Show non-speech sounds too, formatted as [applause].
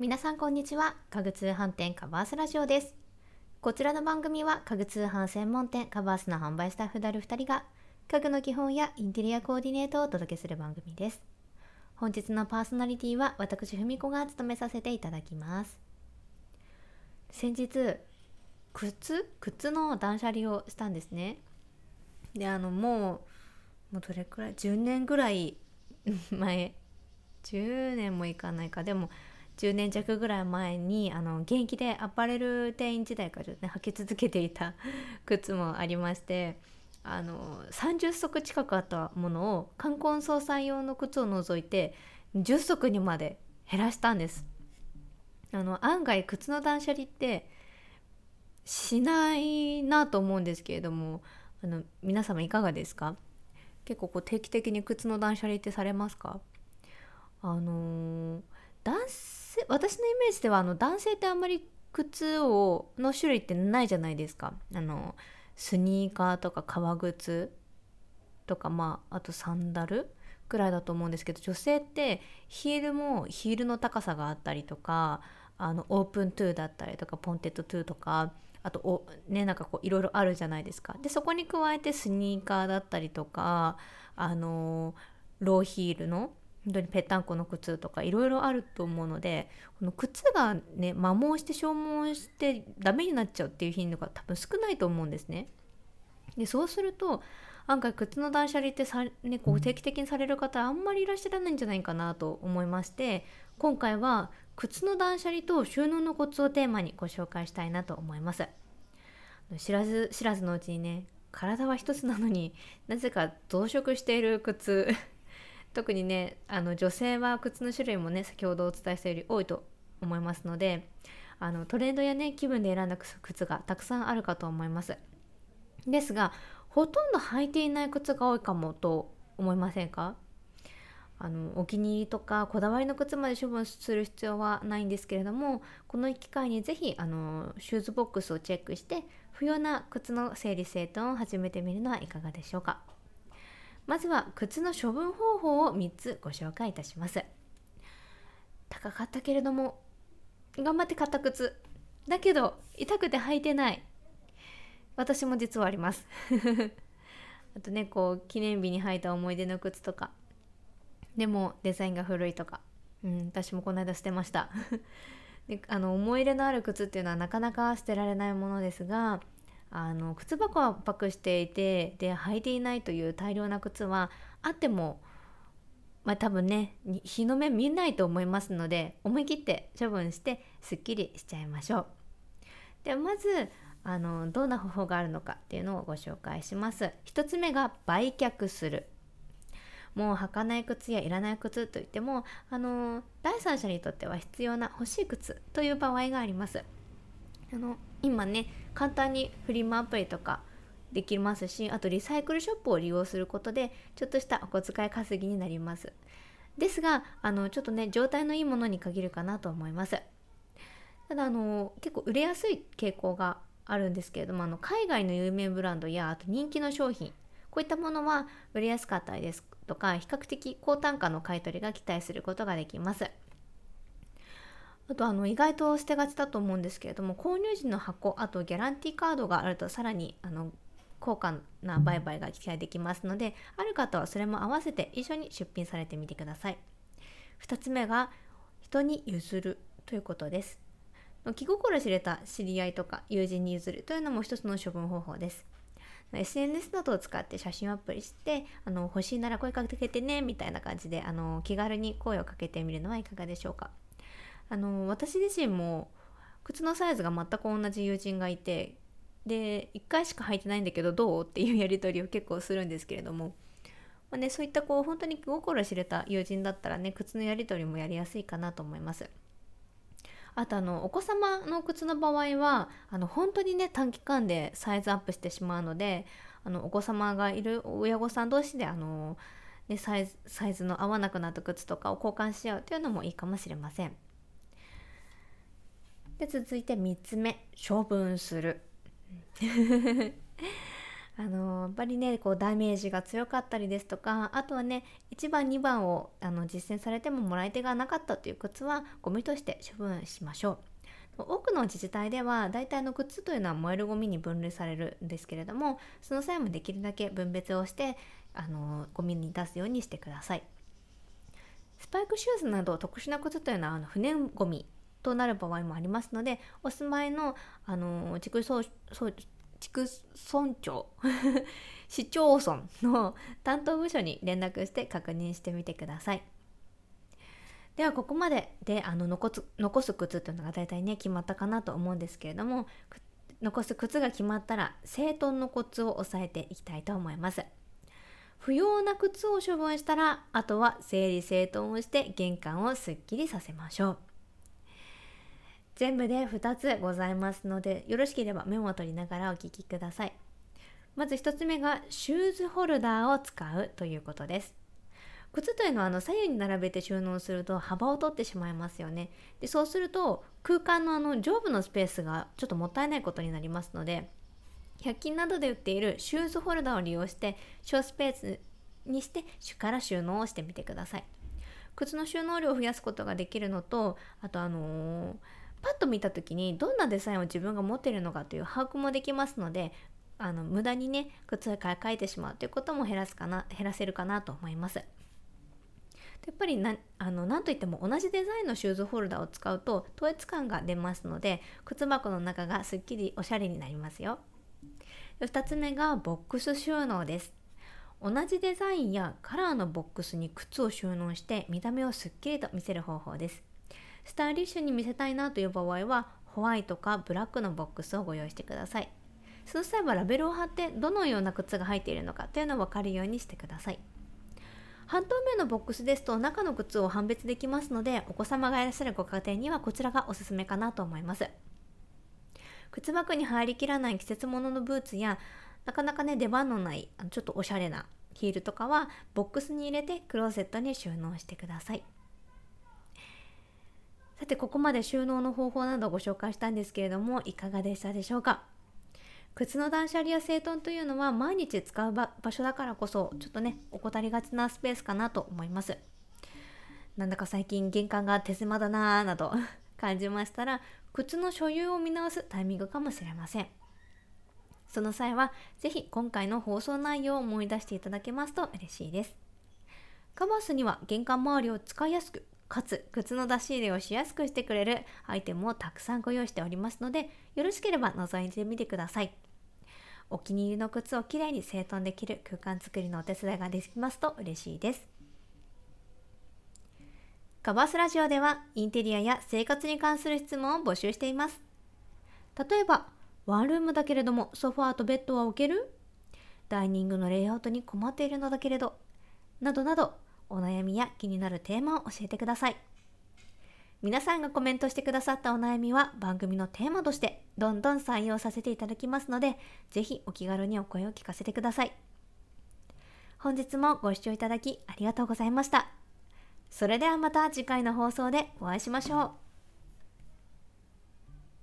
皆さんこんにちは。家具通販店カバースラジオです。こちらの番組は家具通販専門店カバースの販売スタッフである2人が家具の基本やインテリアコーディネートをお届けする番組です。本日のパーソナリティは私文子が務めさせていただきます。先日靴？靴の断捨離をしたんですね。であのもうもうどれくらい？10年ぐらい前。10年もいかないか。でも10年弱ぐらい前にあの現役でアパレル店員時代から、ね、履き続けていた [laughs] 靴もありましてあの30足近くあったものを冠婚葬祭用の靴を除いて10足にまで減らしたんです。あの案外靴の断捨離ってしないなと思うんですけれどもあの皆様いかがですか？結構こう定期的に靴の断捨離ってされますか？あのー、男性私のイメージではあの男性ってあんまり靴をの種類ってないじゃないですか。あのスニーカーとか革靴とかまああとサンダルぐらいだと思うんですけど女性ってヒールもヒールの高さがあったりとかあのオープントゥーだったりとかポインテッドトゥーとかあとおねなんかこういろいろあるじゃないですか。でそこに加えてスニーカーだったりとかあのローヒールの本当にぺったんこの靴とかいろいろあると思うのでこの靴がね摩耗して消耗してダメになっちゃうっていう頻度が多分少ないと思うんですね。でそうすると案外靴の断捨離ってさ、ね、こう定期的にされる方あんまりいらっしゃらないんじゃないかなと思いまして今回は靴の断捨離と収納のコツをテーマにご紹介したいなと思います。知らず知らずのうちにね体は一つなのになぜか増殖している靴特にねあの女性は靴の種類もね先ほどお伝えしたより多いと思いますのであのトレンドやね気分で選んだ靴がたくさんあるかと思います。ですがほとんど履いていない靴が多いかもと思いませんか？あのお気に入りとかこだわりの靴まで処分する必要はないんですけれどもこの機会に是非あのシューズボックスをチェックして不要な靴の整理整頓を始めてみるのはいかがでしょうか？まずは靴の処分方法を3つご紹介いたします。高かったけれども頑張って買った靴。だけど痛くて履いてない。私も実はあります。[laughs] あとねこう記念日に履いた思い出の靴とか。でもデザインが古いとか、うん、私もこの間捨てました。[laughs] であの思い入れのある靴っていうのはなかなか捨てられないものですがあの靴箱はパックしていてで履いていないという大量な靴はあってもまあ多分ね日の目見ないと思いますので思い切って処分してすっきりしちゃいましょう。ではまずあのどんな方法があるのかっていうのをご紹介します。1つ目が売却する。もう履かない靴やいらない靴といってもあの第三者にとっては必要な欲しい靴という場合があります。あの今ね簡単にフリマアプリとかできますしあとリサイクルショップを利用することでちょっとしたお小遣い稼ぎになります。ですがあのちょっとね状態のいいものに限るかなと思います。ただあの結構売れやすい傾向があるんですけれどもあの海外の有名ブランドやあと人気の商品こういったものは売れやすかったりですとか比較的高単価の買い取りが期待することができます。あとあの意外と捨てがちだと思うんですけれども購入時の箱あとギャランティーカードがあるとさらにあの高価な売買が期待できますのである方はそれも合わせて一緒に出品されてみてください。2つ目が人に譲るということです。気心知れた知り合いとか友人に譲るというのも一つの処分方法です。SNS などを使って写真をアップしてあの欲しいなら声かけてねみたいな感じであの気軽に声をかけてみるのはいかがでしょうか。あの私自身も靴のサイズが全く同じ友人がいてで1回しか履いてないんだけどどうっていうやり取りを結構するんですけれども、まあね、そういったこう本当に心知れた友人だったらね靴のやり取りもやりやすいかなと思います。あとあのお子様の靴の場合はあの本当にね短期間でサイズアップしてしまうのであのお子様がいる親御さん同士であの、ね、サイズサイズの合わなくなった靴とかを交換し合うというのもいいかもしれません。で続いて3つ目。処分する。[laughs] あのやっぱりねこうダメージが強かったりですとかあとはね1番2番をあの実践されてももらい手がなかったという靴はゴミとして処分しましょう。多くの自治体では大体の靴というのは燃えるゴミに分類されるんですけれどもその際もできるだけ分別をしてあのゴミに出すようにしてください。スパイクシューズなど特殊な靴というのはあの不燃ゴミとなる場合もありますのでお住まいのあの地区村長 [laughs] 市町村の [laughs] 担当部署に連絡して確認してみてください。ではここまでであの残す残す靴というのが大体ね決まったかなと思うんですけれども残す靴が決まったら整頓のコツを押さえていきたいと思います。不要な靴を処分したらあとは整理整頓をして玄関をすっきりさせましょう。全部で2つございますのでよろしければメモを取りながらお聞きください。まず1つ目がシューズホルダーを使うということです。靴というのはあの左右に並べて収納すると幅を取ってしまいますよね。でそうすると空間のあの上部のスペースがちょっともったいないことになりますので100均などで売っているシューズホルダーを利用して小スペースにして主から収納をしてみてください。靴の収納量を増やすことができるのとあとあのーパッと見た時にどんなデザインを自分が持っているのかという把握もできますのであの無駄にね靴を買い替えてしまうということも減らすかな減らせるかなと思います。やっぱりなあの何といっても同じデザインのシューズホルダーを使うと統一感が出ますので靴箱の中がすっきりおしゃれになりますよ。2つ目がボックス収納です。同じデザインやカラーのボックスに靴を収納して見た目をすっきりと見せる方法です。スタイリッシュに見せたいなという場合はホワイトかブラックのボックスをご用意してください。そうすればラベルを貼ってどのような靴が入っているのかというのを分かるようにしてください。半透明のボックスですと中の靴を判別できますのでお子様がいらっしゃるご家庭にはこちらがおすすめかなと思います。靴箱に入りきらない季節物のブーツやなかなかね出番のないちょっとおしゃれなヒールとかはボックスに入れてクローゼットに収納してください。さてここまで収納の方法などをご紹介したんですけれどもいかがでしたでしょうか？靴の断捨離や整頓というのは毎日使う場所だからこそちょっとね怠りがちなスペースかなと思います。なんだか最近玄関が手狭だなぁなど [laughs] 感じましたら靴の所有を見直すタイミングかもしれません。その際は是非今回の放送内容を思い出していただけますと嬉しいです。カバースには玄関周りを使いやすくかつ靴の出し入れをしやすくしてくれるアイテムをたくさんご用意しておりますのでよろしければ覗いてみてください。お気に入りの靴をきれいに整頓できる空間作りのお手伝いができますと嬉しいです。カバースラジオではインテリアや生活に関する質問を募集しています。例えばワンルームだけれどもソファーとベッドは置ける？ダイニングのレイアウトに困っているのだけれど？などなどお悩みや気になるテーマを教えてください。皆さんがコメントしてくださったお悩みは番組のテーマとしてどんどん採用させていただきますので、ぜひお気軽にお声を聞かせてください。本日もご視聴いただきありがとうございました。それではまた次回の放送でお会いしましょう。